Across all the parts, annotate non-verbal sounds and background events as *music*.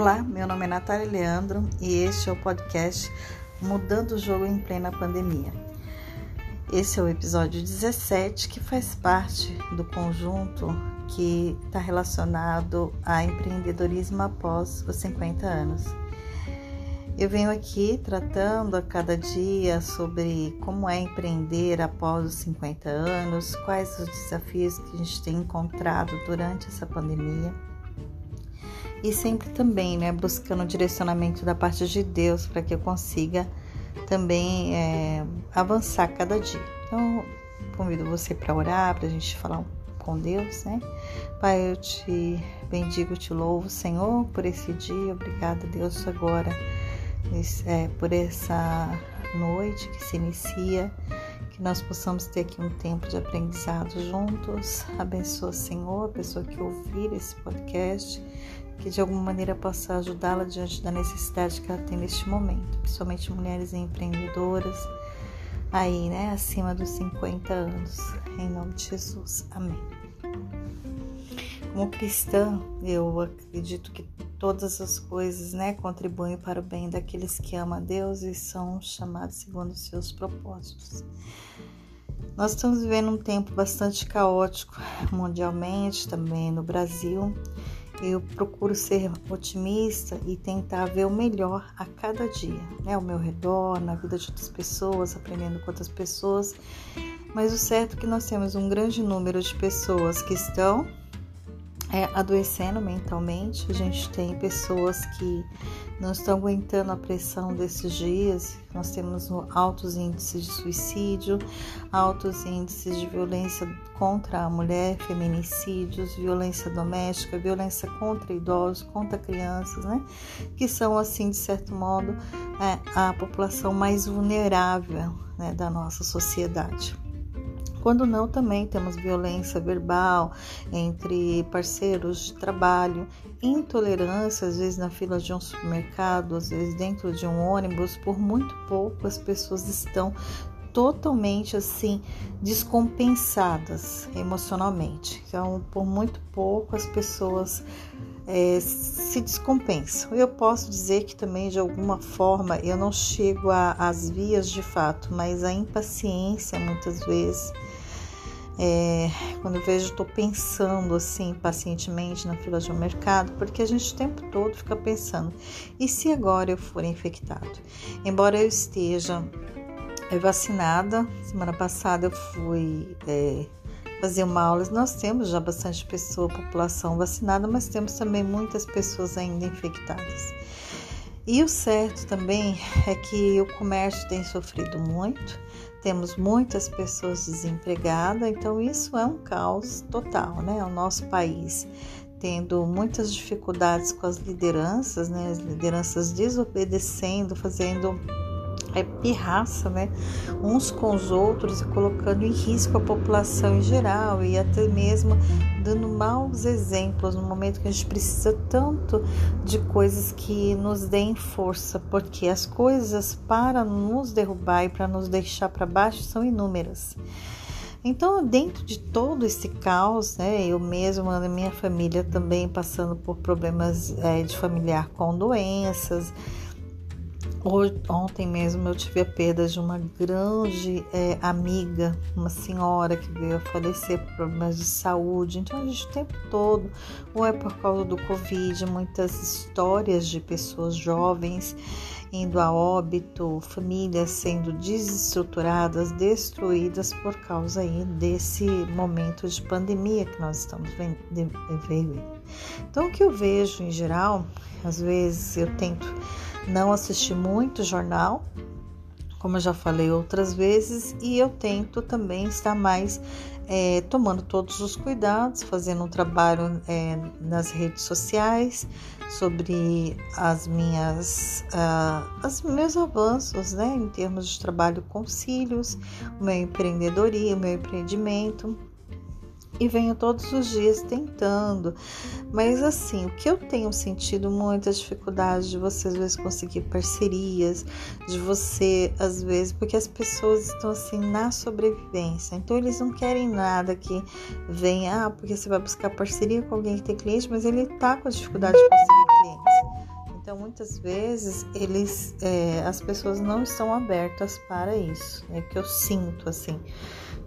Olá, meu nome é Natália Leandro e este é o podcast Mudando o Jogo em Plena Pandemia. Esse é o episódio 17 que faz parte do conjunto que está relacionado a empreendedorismo após os 50 anos. Eu venho aqui tratando a cada dia sobre como é empreender após os 50 anos, quais os desafios que a gente tem encontrado durante essa pandemia e sempre também, né, buscando o direcionamento da parte de Deus para que eu consiga também é, avançar cada dia. Então, convido você para orar, para a gente falar com Deus, né? Pai, eu te bendigo, te louvo, Senhor, por esse dia. Obrigada, Deus, agora, é, por essa noite que se inicia que nós possamos ter aqui um tempo de aprendizado juntos. Abençoa, Senhor, a pessoa que ouvir esse podcast, que de alguma maneira possa ajudá-la diante da necessidade que ela tem neste momento, principalmente mulheres empreendedoras, aí, né, acima dos 50 anos. Em nome de Jesus. Amém. Como cristã, eu acredito que todas as coisas, né, contribuem para o bem daqueles que amam a Deus e são chamados segundo os seus propósitos. Nós estamos vivendo um tempo bastante caótico mundialmente, também no Brasil. Eu procuro ser otimista e tentar ver o melhor a cada dia, né? Ao meu redor, na vida de outras pessoas, aprendendo com outras pessoas. Mas o certo é que nós temos um grande número de pessoas que estão é, adoecendo mentalmente. A gente tem pessoas que não estão aguentando a pressão desses dias. Nós temos altos índices de suicídio, altos índices de violência contra a mulher, feminicídios, violência doméstica, violência contra idosos, contra crianças, né? Que são, assim, de certo modo, é, a população mais vulnerável né, da nossa sociedade. Quando não, também temos violência verbal entre parceiros de trabalho, intolerância, às vezes na fila de um supermercado, às vezes dentro de um ônibus. Por muito pouco as pessoas estão totalmente assim descompensadas emocionalmente. Então, por muito pouco as pessoas é, se descompensam. Eu posso dizer que também de alguma forma eu não chego às vias de fato, mas a impaciência muitas vezes é, quando eu vejo, estou pensando assim pacientemente na fila de um mercado, porque a gente o tempo todo fica pensando: e se agora eu for infectado? Embora eu esteja é, vacinada, semana passada eu fui é, fazer uma aula. Nós temos já bastante pessoa, população vacinada, mas temos também muitas pessoas ainda infectadas. E o certo também é que o comércio tem sofrido muito temos muitas pessoas desempregadas, então isso é um caos total, né? O nosso país tendo muitas dificuldades com as lideranças, né? As lideranças desobedecendo, fazendo é pirraça, né? Uns com os outros e colocando em risco a população em geral e até mesmo dando maus exemplos no momento que a gente precisa tanto de coisas que nos deem força, porque as coisas para nos derrubar e para nos deixar para baixo são inúmeras. Então, dentro de todo esse caos, né, eu mesma, a minha família também passando por problemas é, de familiar com doenças, Ontem mesmo eu tive a perda de uma grande é, amiga, uma senhora que veio a falecer por problemas de saúde. Então a gente o tempo todo, ou é por causa do Covid, muitas histórias de pessoas jovens indo a óbito, famílias sendo desestruturadas, destruídas por causa aí desse momento de pandemia que nós estamos vivendo. Então o que eu vejo em geral, às vezes eu tento não assisti muito jornal, como eu já falei outras vezes, e eu tento também estar mais é, tomando todos os cuidados, fazendo um trabalho é, nas redes sociais sobre as minhas uh, os meus avanços, né, em termos de trabalho com cílios, o meu empreendedorismo, o meu empreendimento e venho todos os dias tentando. Mas assim, o que eu tenho sentido muita dificuldade de você às vezes conseguir parcerias, de você às vezes, porque as pessoas estão assim na sobrevivência. Então eles não querem nada que venha, ah, porque você vai buscar parceria com alguém que tem cliente, mas ele tá com dificuldade de conseguir clientes. Então, muitas vezes, eles, é, as pessoas não estão abertas para isso. É que eu sinto, assim.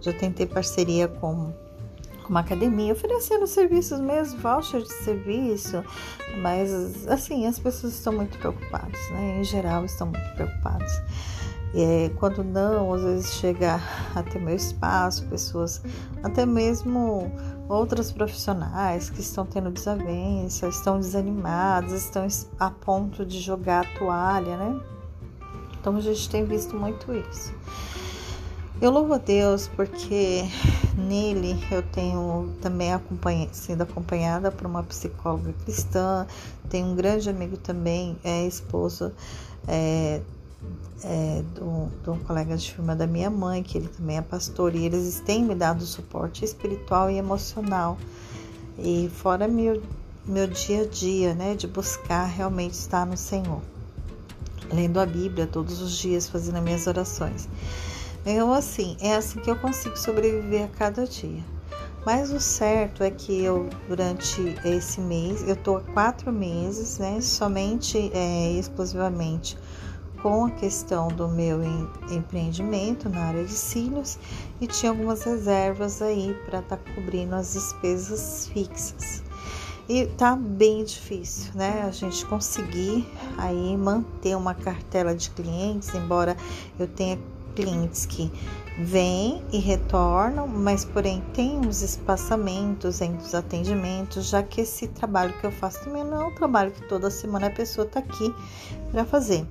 Já tentei parceria com uma academia, oferecendo serviços mesmo, voucher de serviço, mas, assim, as pessoas estão muito preocupadas, né? Em geral, estão muito preocupadas. É, quando não, às vezes chega até meu espaço, pessoas, até mesmo outras profissionais que estão tendo desavença, estão desanimadas, estão a ponto de jogar a toalha, né? Então a gente tem visto muito isso. Eu louvo a Deus porque nele eu tenho também acompanha, sendo acompanhada por uma psicóloga cristã, tenho um grande amigo também, é esposo é, é, do, um colega de firma da minha mãe, que ele também é pastor, e eles têm me dado suporte espiritual e emocional. E fora meu, meu dia a dia, né, de buscar realmente estar no Senhor. Lendo a Bíblia todos os dias, fazendo minhas orações. Então, assim, é assim que eu consigo sobreviver a cada dia. Mas o certo é que eu, durante esse mês, eu tô há quatro meses, né, somente, é, exclusivamente com a questão do meu empreendimento na área de cílios e tinha algumas reservas aí para estar tá cobrindo as despesas fixas. E tá bem difícil, né? A gente conseguir aí manter uma cartela de clientes, embora eu tenha clientes que vêm e retornam, mas porém tem uns espaçamentos entre os atendimentos, já que esse trabalho que eu faço também não é um trabalho que toda semana a pessoa está aqui para fazer.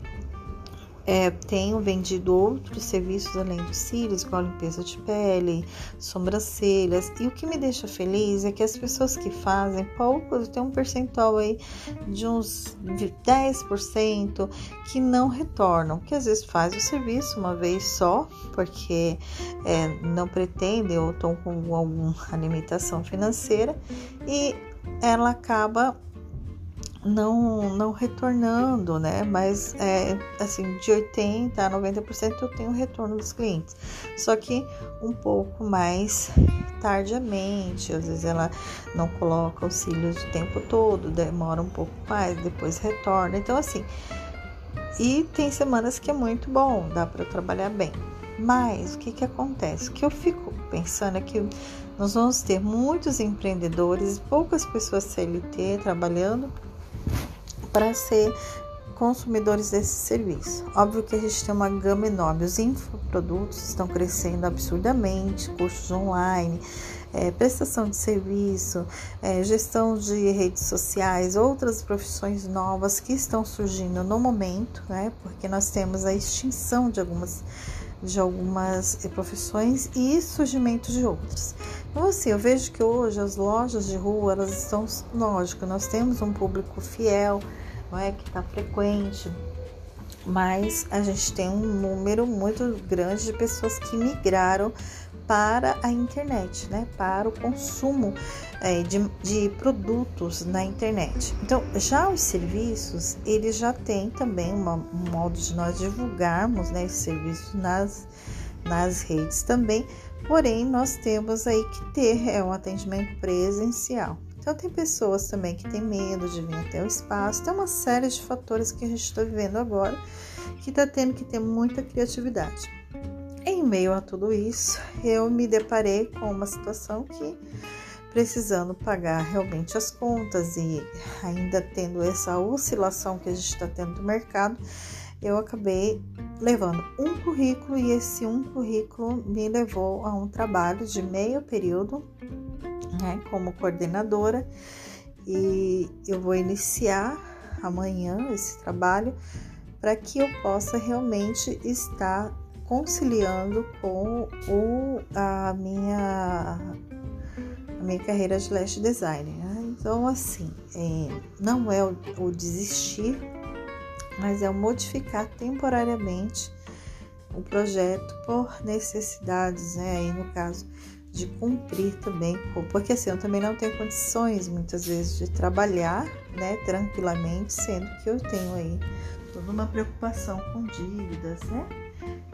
É, tenho vendido outros serviços além dos cílios, igual limpeza de pele, sobrancelhas. E o que me deixa feliz é que as pessoas que fazem pouco, tem um percentual aí de uns 10% que não retornam, que às vezes faz o serviço uma vez só, porque é, não pretendem ou estão com alguma *laughs* limitação financeira e ela acaba não, não retornando, né? Mas é, assim, de 80% a 90% eu tenho retorno dos clientes. Só que um pouco mais tardiamente, às vezes ela não coloca auxílios o tempo todo, demora um pouco mais, depois retorna. Então, assim, e tem semanas que é muito bom, dá para trabalhar bem. Mas o que, que acontece? O que eu fico pensando é que nós vamos ter muitos empreendedores, poucas pessoas CLT trabalhando para ser consumidores desse serviço. Óbvio que a gente tem uma gama enorme, os infoprodutos estão crescendo absurdamente, cursos online, é, prestação de serviço, é, gestão de redes sociais, outras profissões novas que estão surgindo no momento, né? Porque nós temos a extinção de algumas de algumas profissões e surgimento de outras. Então, assim, eu vejo que hoje as lojas de rua, elas estão, lógico, nós temos um público fiel, não é, que está frequente, mas a gente tem um número muito grande de pessoas que migraram para a internet, né? Para o consumo é, de, de, produtos na internet. Então, já os serviços, eles já têm também uma, um modo de nós divulgarmos né, esses serviços nas, nas redes também, porém, nós temos aí que ter é, um atendimento presencial. Então, tem pessoas também que têm medo de vir até o espaço. Tem uma série de fatores que a gente está vivendo agora que está tendo que ter muita criatividade. Em meio a tudo isso, eu me deparei com uma situação que, precisando pagar realmente as contas e ainda tendo essa oscilação que a gente está tendo no mercado, eu acabei levando um currículo e esse um currículo me levou a um trabalho de meio período né, como coordenadora e eu vou iniciar amanhã esse trabalho para que eu possa realmente estar conciliando com o, a minha a minha carreira de lash design. Né? Então, assim, é, não é o, o desistir, mas é o modificar temporariamente o projeto por necessidades, né? Aí no caso de cumprir também, porque assim eu também não tenho condições muitas vezes de trabalhar, né, tranquilamente, sendo que eu tenho aí toda uma preocupação com dívidas, né,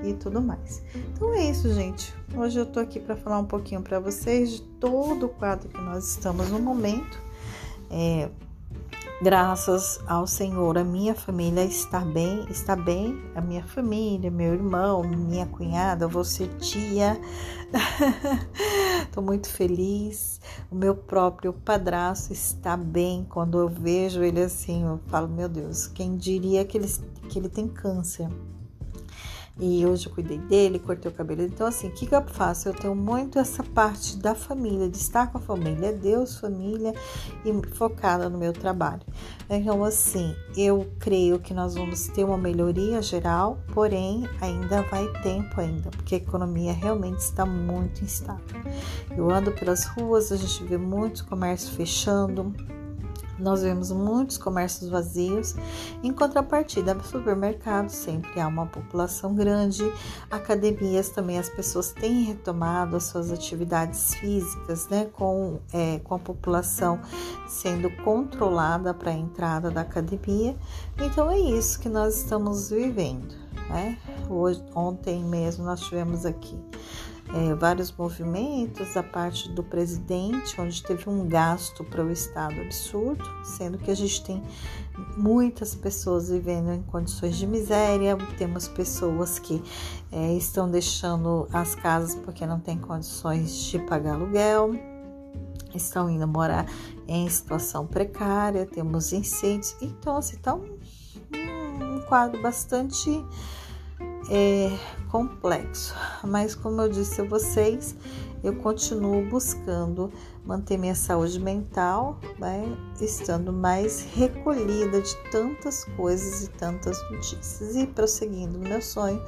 e tudo mais. Então é isso, gente. Hoje eu tô aqui para falar um pouquinho para vocês de todo o quadro que nós estamos no momento. É, Graças ao Senhor, a minha família está bem, está bem, a minha família, meu irmão, minha cunhada, você tia. *laughs* Estou muito feliz. O meu próprio padrasto está bem. Quando eu vejo ele assim, eu falo, meu Deus, quem diria que ele, que ele tem câncer? E hoje eu cuidei dele, cortei o cabelo. Então, assim, o que, que eu faço? Eu tenho muito essa parte da família, de estar com a família, Deus, família e focada no meu trabalho. Então, assim, eu creio que nós vamos ter uma melhoria geral, porém, ainda vai tempo ainda, porque a economia realmente está muito instável. Eu ando pelas ruas, a gente vê muitos comércios fechando nós vemos muitos comércios vazios, em contrapartida, supermercados sempre há uma população grande, academias também as pessoas têm retomado as suas atividades físicas, né, com, é, com a população sendo controlada para a entrada da academia. Então é isso que nós estamos vivendo. Né? Hoje, ontem mesmo nós tivemos aqui é, vários movimentos da parte do presidente, onde teve um gasto para o Estado absurdo, sendo que a gente tem muitas pessoas vivendo em condições de miséria, temos pessoas que é, estão deixando as casas porque não têm condições de pagar aluguel, estão indo morar em situação precária, temos incêndios, então assim, tá um, um quadro bastante é complexo, mas como eu disse a vocês, eu continuo buscando manter minha saúde mental, né, estando mais recolhida de tantas coisas e tantas notícias e prosseguindo meu sonho,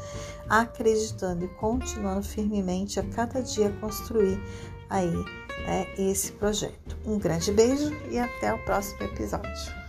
acreditando e continuando firmemente a cada dia construir aí né, esse projeto. Um grande beijo e até o próximo episódio.